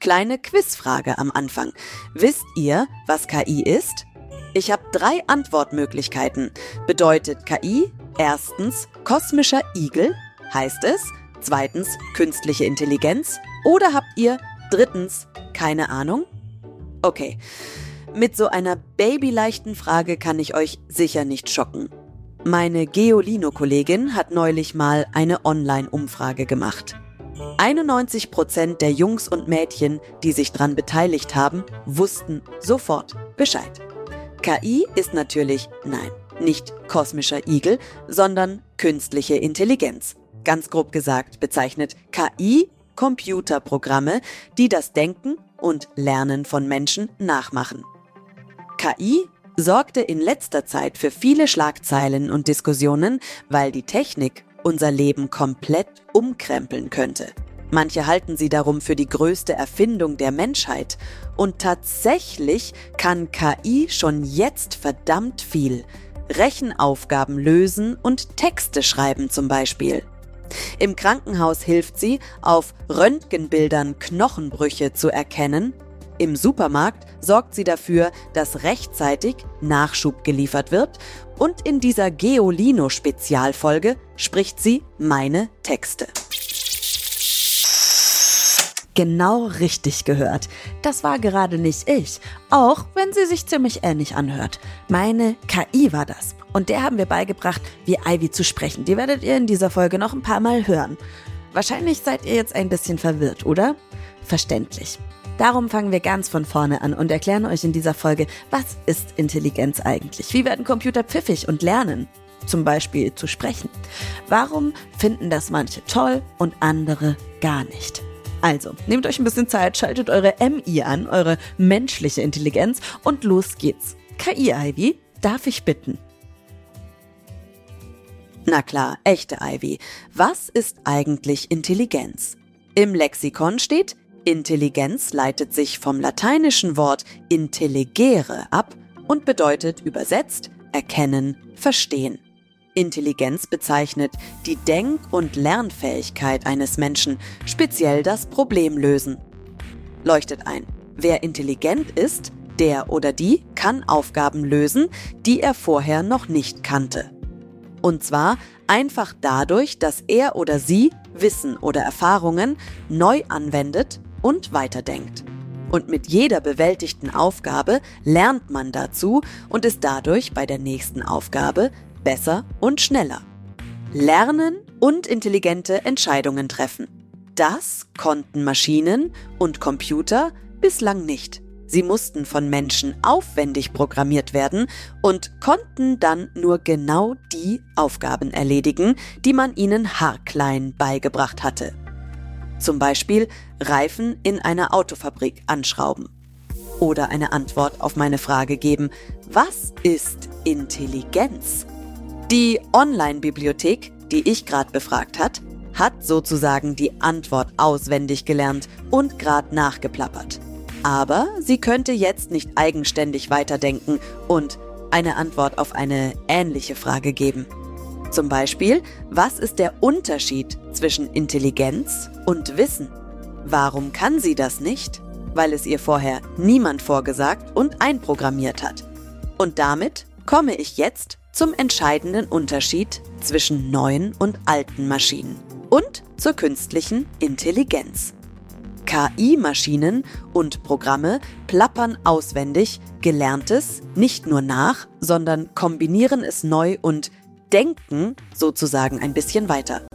Kleine Quizfrage am Anfang. Wisst ihr, was KI ist? Ich habe drei Antwortmöglichkeiten. Bedeutet KI erstens kosmischer Igel? Heißt es? Zweitens künstliche Intelligenz? Oder habt ihr drittens keine Ahnung? Okay, mit so einer babyleichten Frage kann ich euch sicher nicht schocken. Meine Geolino-Kollegin hat neulich mal eine Online-Umfrage gemacht. 91 Prozent der Jungs und Mädchen, die sich daran beteiligt haben, wussten sofort Bescheid. KI ist natürlich, nein, nicht kosmischer Igel, sondern künstliche Intelligenz. Ganz grob gesagt bezeichnet KI Computerprogramme, die das Denken und Lernen von Menschen nachmachen. KI sorgte in letzter Zeit für viele Schlagzeilen und Diskussionen, weil die Technik unser Leben komplett umkrempeln könnte. Manche halten sie darum für die größte Erfindung der Menschheit. Und tatsächlich kann KI schon jetzt verdammt viel. Rechenaufgaben lösen und Texte schreiben zum Beispiel. Im Krankenhaus hilft sie, auf Röntgenbildern Knochenbrüche zu erkennen. Im Supermarkt sorgt sie dafür, dass rechtzeitig Nachschub geliefert wird. Und in dieser Geolino-Spezialfolge spricht sie meine Texte. Genau richtig gehört. Das war gerade nicht ich, auch wenn sie sich ziemlich ähnlich anhört. Meine KI war das. Und der haben wir beigebracht, wie Ivy zu sprechen. Die werdet ihr in dieser Folge noch ein paar Mal hören. Wahrscheinlich seid ihr jetzt ein bisschen verwirrt, oder? Verständlich. Darum fangen wir ganz von vorne an und erklären euch in dieser Folge, was ist Intelligenz eigentlich? Wie werden Computer pfiffig und lernen? Zum Beispiel zu sprechen. Warum finden das manche toll und andere gar nicht? Also, nehmt euch ein bisschen Zeit, schaltet eure MI an, eure menschliche Intelligenz und los geht's. KI Ivy, darf ich bitten? Na klar, echte Ivy. Was ist eigentlich Intelligenz? Im Lexikon steht, Intelligenz leitet sich vom lateinischen Wort intelligere ab und bedeutet übersetzt erkennen, verstehen. Intelligenz bezeichnet die Denk- und Lernfähigkeit eines Menschen, speziell das Problemlösen. Leuchtet ein. Wer intelligent ist, der oder die kann Aufgaben lösen, die er vorher noch nicht kannte. Und zwar einfach dadurch, dass er oder sie Wissen oder Erfahrungen neu anwendet und weiterdenkt. Und mit jeder bewältigten Aufgabe lernt man dazu und ist dadurch bei der nächsten Aufgabe besser und schneller. Lernen und intelligente Entscheidungen treffen. Das konnten Maschinen und Computer bislang nicht. Sie mussten von Menschen aufwendig programmiert werden und konnten dann nur genau die Aufgaben erledigen, die man ihnen haarklein beigebracht hatte. Zum Beispiel Reifen in einer Autofabrik anschrauben. Oder eine Antwort auf meine Frage geben, was ist Intelligenz? Die Online-Bibliothek, die ich gerade befragt hat, hat sozusagen die Antwort auswendig gelernt und gerade nachgeplappert. Aber sie könnte jetzt nicht eigenständig weiterdenken und eine Antwort auf eine ähnliche Frage geben. Zum Beispiel, was ist der Unterschied zwischen Intelligenz und Wissen? Warum kann sie das nicht? Weil es ihr vorher niemand vorgesagt und einprogrammiert hat. Und damit komme ich jetzt zum entscheidenden Unterschied zwischen neuen und alten Maschinen und zur künstlichen Intelligenz. KI-Maschinen und Programme plappern auswendig Gelerntes nicht nur nach, sondern kombinieren es neu und denken sozusagen ein bisschen weiter.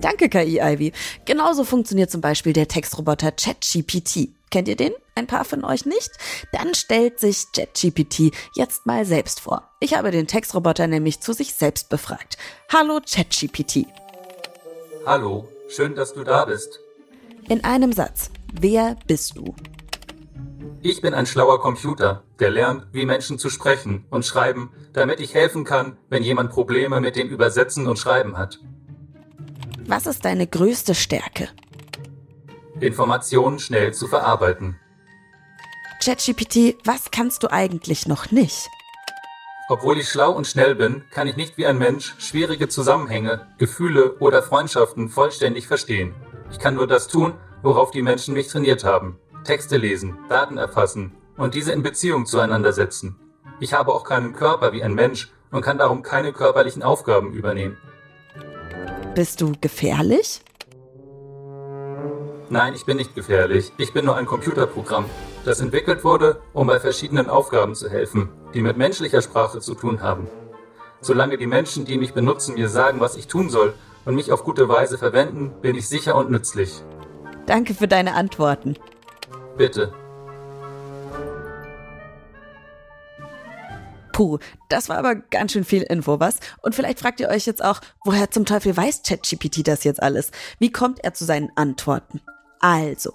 Danke, KI Ivy. Genauso funktioniert zum Beispiel der Textroboter ChatGPT. Kennt ihr den? Ein paar von euch nicht? Dann stellt sich ChatGPT jetzt mal selbst vor. Ich habe den Textroboter nämlich zu sich selbst befragt. Hallo ChatGPT. Hallo, schön, dass du da bist. In einem Satz. Wer bist du? Ich bin ein schlauer Computer, der lernt, wie Menschen zu sprechen und schreiben, damit ich helfen kann, wenn jemand Probleme mit dem Übersetzen und Schreiben hat. Was ist deine größte Stärke? Informationen schnell zu verarbeiten. ChatGPT, was kannst du eigentlich noch nicht? Obwohl ich schlau und schnell bin, kann ich nicht wie ein Mensch schwierige Zusammenhänge, Gefühle oder Freundschaften vollständig verstehen. Ich kann nur das tun, worauf die Menschen mich trainiert haben. Texte lesen, Daten erfassen und diese in Beziehung zueinander setzen. Ich habe auch keinen Körper wie ein Mensch und kann darum keine körperlichen Aufgaben übernehmen. Bist du gefährlich? Nein, ich bin nicht gefährlich. Ich bin nur ein Computerprogramm, das entwickelt wurde, um bei verschiedenen Aufgaben zu helfen, die mit menschlicher Sprache zu tun haben. Solange die Menschen, die mich benutzen, mir sagen, was ich tun soll und mich auf gute Weise verwenden, bin ich sicher und nützlich. Danke für deine Antworten. Bitte. Puh, das war aber ganz schön viel Info, was? Und vielleicht fragt ihr euch jetzt auch, woher zum Teufel weiß ChatGPT das jetzt alles? Wie kommt er zu seinen Antworten? Also,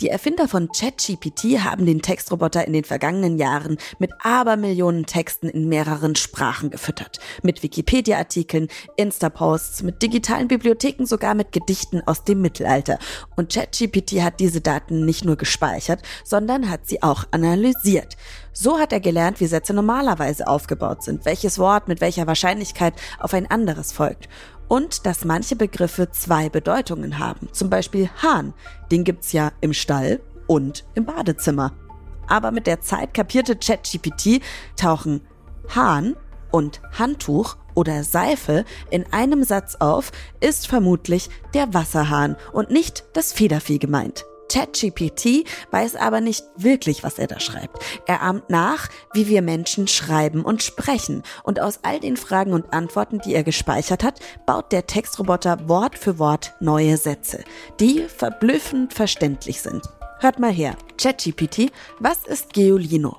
die Erfinder von ChatGPT haben den Textroboter in den vergangenen Jahren mit Abermillionen Texten in mehreren Sprachen gefüttert. Mit Wikipedia-Artikeln, Insta-Posts, mit digitalen Bibliotheken, sogar mit Gedichten aus dem Mittelalter. Und ChatGPT hat diese Daten nicht nur gespeichert, sondern hat sie auch analysiert. So hat er gelernt, wie Sätze normalerweise aufgebaut sind, welches Wort mit welcher Wahrscheinlichkeit auf ein anderes folgt und dass manche Begriffe zwei Bedeutungen haben. Zum Beispiel Hahn, den gibt's ja im Stall und im Badezimmer. Aber mit der Zeit kapierte ChatGPT, tauchen Hahn und Handtuch oder Seife in einem Satz auf, ist vermutlich der Wasserhahn und nicht das Federvieh gemeint. ChatGPT weiß aber nicht wirklich, was er da schreibt. Er ahmt nach, wie wir Menschen schreiben und sprechen. Und aus all den Fragen und Antworten, die er gespeichert hat, baut der Textroboter Wort für Wort neue Sätze, die verblüffend verständlich sind. Hört mal her. ChatGPT, was ist Geolino?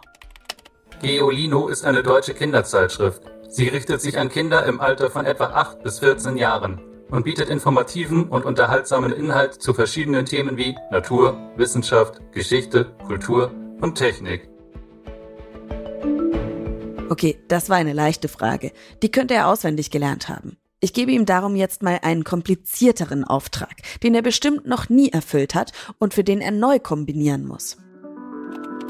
Geolino ist eine deutsche Kinderzeitschrift. Sie richtet sich an Kinder im Alter von etwa 8 bis 14 Jahren und bietet informativen und unterhaltsamen Inhalt zu verschiedenen Themen wie Natur, Wissenschaft, Geschichte, Kultur und Technik. Okay, das war eine leichte Frage. Die könnte er auswendig gelernt haben. Ich gebe ihm darum jetzt mal einen komplizierteren Auftrag, den er bestimmt noch nie erfüllt hat und für den er neu kombinieren muss.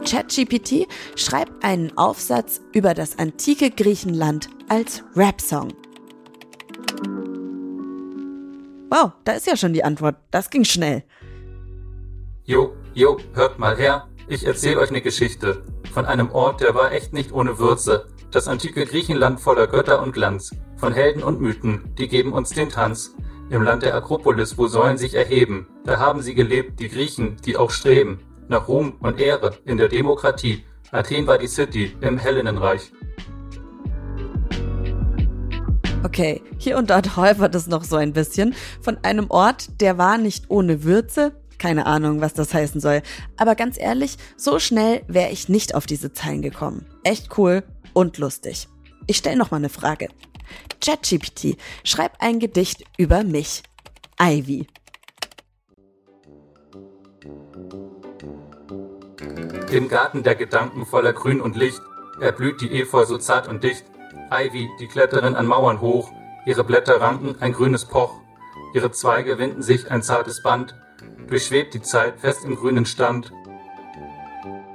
ChatGPT schreibt einen Aufsatz über das antike Griechenland als Rap-Song. Wow, da ist ja schon die Antwort. Das ging schnell. Jo, jo, hört mal her. Ich erzähle euch eine Geschichte von einem Ort, der war echt nicht ohne Würze. Das antike Griechenland voller Götter und Glanz, von Helden und Mythen, die geben uns den Tanz. Im Land der Akropolis, wo Säulen sich erheben, da haben sie gelebt, die Griechen, die auch streben. Nach Ruhm und Ehre in der Demokratie. Athen war die City im Hellenenreich. Okay, hier und dort häufert es noch so ein bisschen. Von einem Ort, der war nicht ohne Würze. Keine Ahnung, was das heißen soll. Aber ganz ehrlich, so schnell wäre ich nicht auf diese Zeilen gekommen. Echt cool und lustig. Ich stelle noch mal eine Frage. ChatGPT, schreib ein Gedicht über mich. Ivy. Im Garten der Gedanken voller Grün und Licht erblüht die Efeu so zart und dicht, Ivy, die Kletterin an Mauern hoch, ihre Blätter ranken ein grünes Poch, ihre Zweige winden sich ein zartes Band, durchschwebt die Zeit fest im grünen Stand.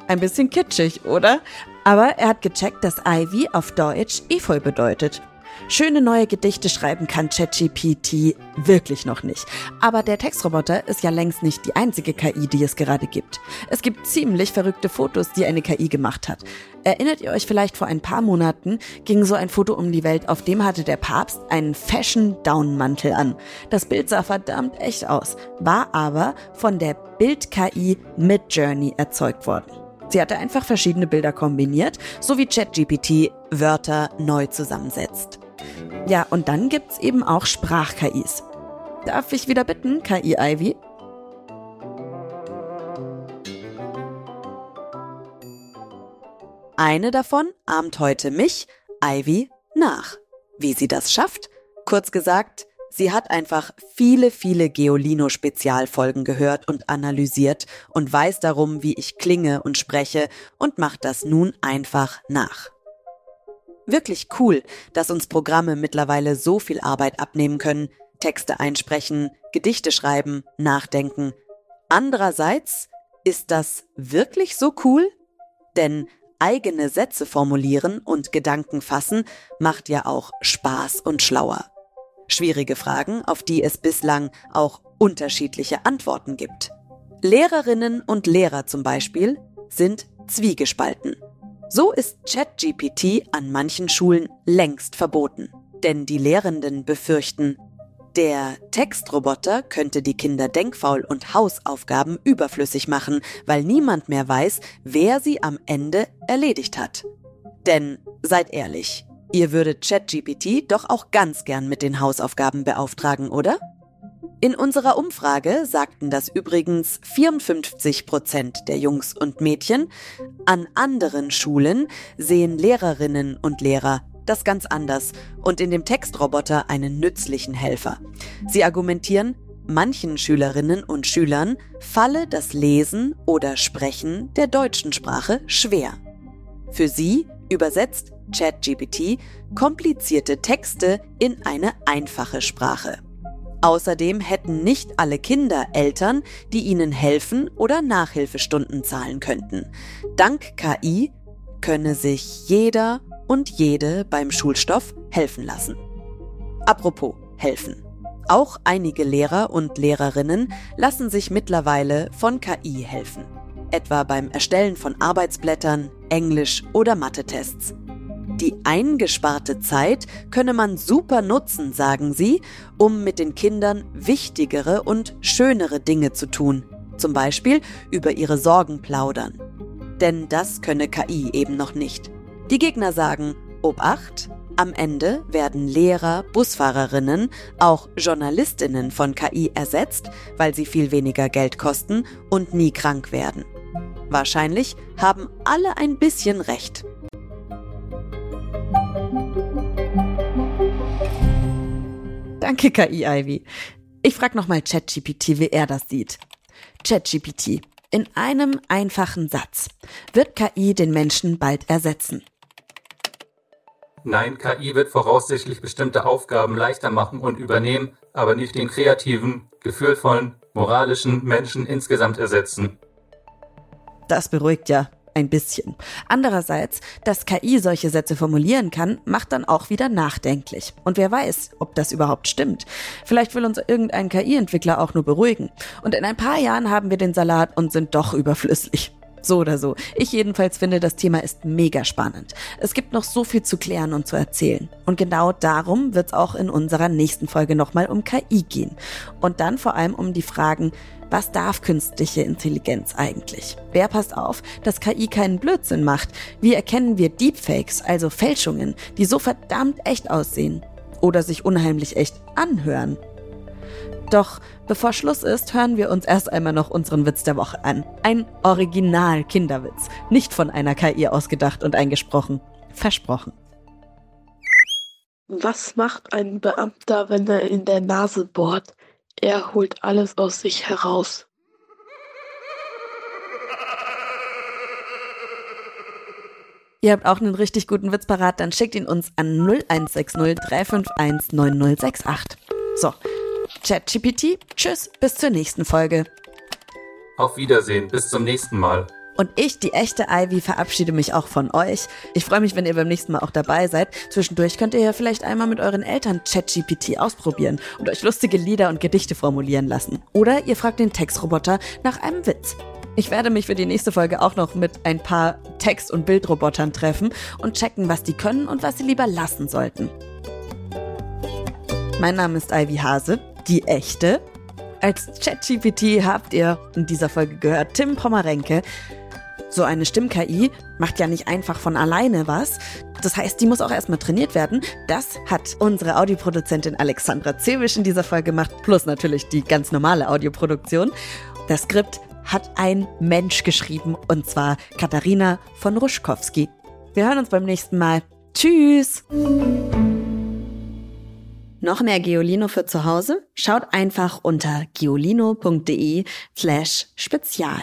Ein bisschen kitschig, oder? Aber er hat gecheckt, dass Ivy auf Deutsch Efeu bedeutet. Schöne neue Gedichte schreiben kann ChatGPT wirklich noch nicht. Aber der Textroboter ist ja längst nicht die einzige KI, die es gerade gibt. Es gibt ziemlich verrückte Fotos, die eine KI gemacht hat. Erinnert ihr euch vielleicht vor ein paar Monaten ging so ein Foto um die Welt, auf dem hatte der Papst einen Fashion-Down-Mantel an. Das Bild sah verdammt echt aus, war aber von der Bild-KI Midjourney erzeugt worden. Sie hatte einfach verschiedene Bilder kombiniert, so wie ChatGPT Wörter neu zusammensetzt. Ja, und dann gibt's eben auch Sprach-KIs. Darf ich wieder bitten, KI Ivy? Eine davon ahmt heute mich, Ivy, nach. Wie sie das schafft? Kurz gesagt, Sie hat einfach viele, viele Geolino-Spezialfolgen gehört und analysiert und weiß darum, wie ich klinge und spreche und macht das nun einfach nach. Wirklich cool, dass uns Programme mittlerweile so viel Arbeit abnehmen können, Texte einsprechen, Gedichte schreiben, nachdenken. Andererseits ist das wirklich so cool? Denn eigene Sätze formulieren und Gedanken fassen macht ja auch Spaß und schlauer. Schwierige Fragen, auf die es bislang auch unterschiedliche Antworten gibt. Lehrerinnen und Lehrer zum Beispiel sind zwiegespalten. So ist ChatGPT an manchen Schulen längst verboten. Denn die Lehrenden befürchten, der Textroboter könnte die Kinder denkfaul und Hausaufgaben überflüssig machen, weil niemand mehr weiß, wer sie am Ende erledigt hat. Denn seid ehrlich, ihr würdet ChatGPT doch auch ganz gern mit den Hausaufgaben beauftragen, oder? In unserer Umfrage sagten das übrigens 54 Prozent der Jungs und Mädchen. An anderen Schulen sehen Lehrerinnen und Lehrer das ganz anders und in dem Textroboter einen nützlichen Helfer. Sie argumentieren, manchen Schülerinnen und Schülern falle das Lesen oder Sprechen der deutschen Sprache schwer. Für sie übersetzt ChatGPT komplizierte Texte in eine einfache Sprache. Außerdem hätten nicht alle Kinder Eltern, die ihnen helfen oder Nachhilfestunden zahlen könnten. Dank KI könne sich jeder und jede beim Schulstoff helfen lassen. Apropos helfen. Auch einige Lehrer und Lehrerinnen lassen sich mittlerweile von KI helfen. Etwa beim Erstellen von Arbeitsblättern, Englisch- oder Mathe-Tests. Die eingesparte Zeit könne man super nutzen, sagen sie, um mit den Kindern wichtigere und schönere Dinge zu tun. Zum Beispiel über ihre Sorgen plaudern. Denn das könne KI eben noch nicht. Die Gegner sagen, Obacht, am Ende werden Lehrer, Busfahrerinnen, auch Journalistinnen von KI ersetzt, weil sie viel weniger Geld kosten und nie krank werden. Wahrscheinlich haben alle ein bisschen recht. Danke, KI Ivy. Ich frage nochmal ChatGPT, wie er das sieht. ChatGPT. In einem einfachen Satz. Wird KI den Menschen bald ersetzen? Nein, KI wird voraussichtlich bestimmte Aufgaben leichter machen und übernehmen, aber nicht den kreativen, gefühlvollen, moralischen Menschen insgesamt ersetzen. Das beruhigt ja ein bisschen. Andererseits, dass KI solche Sätze formulieren kann, macht dann auch wieder nachdenklich. Und wer weiß, ob das überhaupt stimmt. Vielleicht will uns irgendein KI-Entwickler auch nur beruhigen. Und in ein paar Jahren haben wir den Salat und sind doch überflüssig. So oder so. Ich jedenfalls finde, das Thema ist mega spannend. Es gibt noch so viel zu klären und zu erzählen. Und genau darum wird es auch in unserer nächsten Folge nochmal um KI gehen. Und dann vor allem um die Fragen, was darf künstliche Intelligenz eigentlich? Wer passt auf, dass KI keinen Blödsinn macht? Wie erkennen wir Deepfakes, also Fälschungen, die so verdammt echt aussehen? Oder sich unheimlich echt anhören? Doch bevor Schluss ist, hören wir uns erst einmal noch unseren Witz der Woche an. Ein Original-Kinderwitz, nicht von einer KI ausgedacht und eingesprochen. Versprochen. Was macht ein Beamter, wenn er in der Nase bohrt? Er holt alles aus sich heraus. Ihr habt auch einen richtig guten Witz parat, dann schickt ihn uns an 0160 351 9068. So, ChatGPT, tschüss, bis zur nächsten Folge. Auf Wiedersehen, bis zum nächsten Mal. Und ich, die echte Ivy, verabschiede mich auch von euch. Ich freue mich, wenn ihr beim nächsten Mal auch dabei seid. Zwischendurch könnt ihr ja vielleicht einmal mit euren Eltern ChatGPT ausprobieren und euch lustige Lieder und Gedichte formulieren lassen. Oder ihr fragt den Textroboter nach einem Witz. Ich werde mich für die nächste Folge auch noch mit ein paar Text- und Bildrobotern treffen und checken, was die können und was sie lieber lassen sollten. Mein Name ist Ivy Hase die echte. Als ChatGPT habt ihr in dieser Folge gehört Tim Pommerenke. So eine Stimm-KI macht ja nicht einfach von alleine was. Das heißt, die muss auch erstmal trainiert werden. Das hat unsere Audioproduzentin Alexandra Zewisch in dieser Folge gemacht, plus natürlich die ganz normale Audioproduktion. Das Skript hat ein Mensch geschrieben, und zwar Katharina von Ruschkowski. Wir hören uns beim nächsten Mal. Tschüss! Noch mehr Geolino für zu Hause? Schaut einfach unter geolino.de slash spezial.